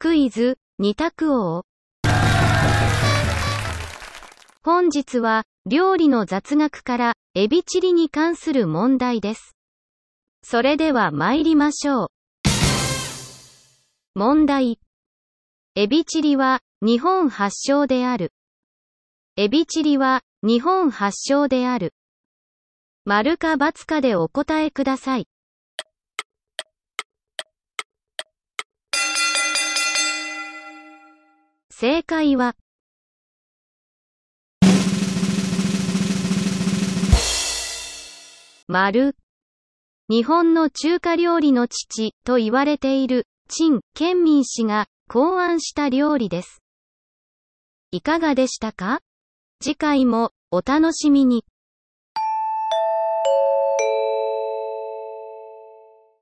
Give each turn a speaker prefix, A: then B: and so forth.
A: クイズ、二択王。本日は、料理の雑学から、エビチリに関する問題です。それでは参りましょう。問題。エビチリは、日本発祥である。エビチリは、日本発祥である。丸か×かでお答えください。正解は、丸。日本の中華料理の父と言われている、陳建民氏が考案した料理です。いかがでしたか？次回もお楽しみに。